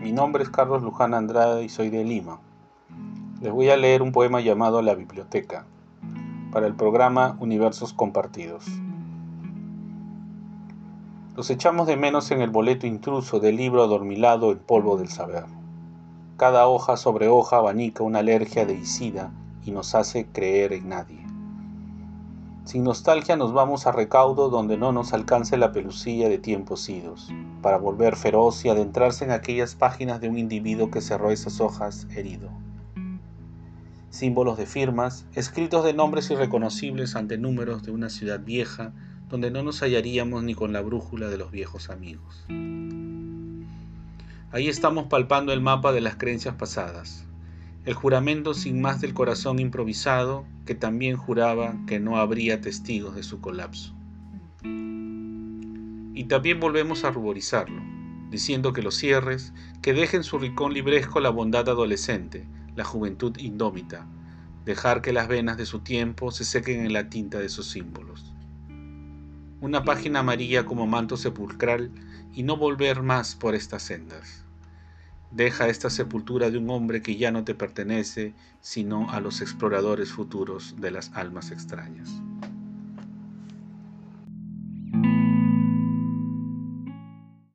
Mi nombre es Carlos Luján Andrade y soy de Lima. Les voy a leer un poema llamado La Biblioteca, para el programa Universos Compartidos. Los echamos de menos en el boleto intruso del libro adormilado en polvo del saber. Cada hoja sobre hoja abanica una alergia de Isida y nos hace creer en nadie. Sin nostalgia nos vamos a recaudo donde no nos alcance la pelucilla de tiempos idos, para volver feroz y adentrarse en aquellas páginas de un individuo que cerró esas hojas herido. Símbolos de firmas, escritos de nombres irreconocibles ante números de una ciudad vieja, donde no nos hallaríamos ni con la brújula de los viejos amigos. Ahí estamos palpando el mapa de las creencias pasadas, el juramento sin más del corazón improvisado que también juraba que no habría testigos de su colapso. Y también volvemos a ruborizarlo, diciendo que los cierres, que dejen su ricón libresco la bondad adolescente, la juventud indómita, dejar que las venas de su tiempo se sequen en la tinta de sus símbolos. Una página amarilla como manto sepulcral y no volver más por estas sendas. Deja esta sepultura de un hombre que ya no te pertenece, sino a los exploradores futuros de las almas extrañas.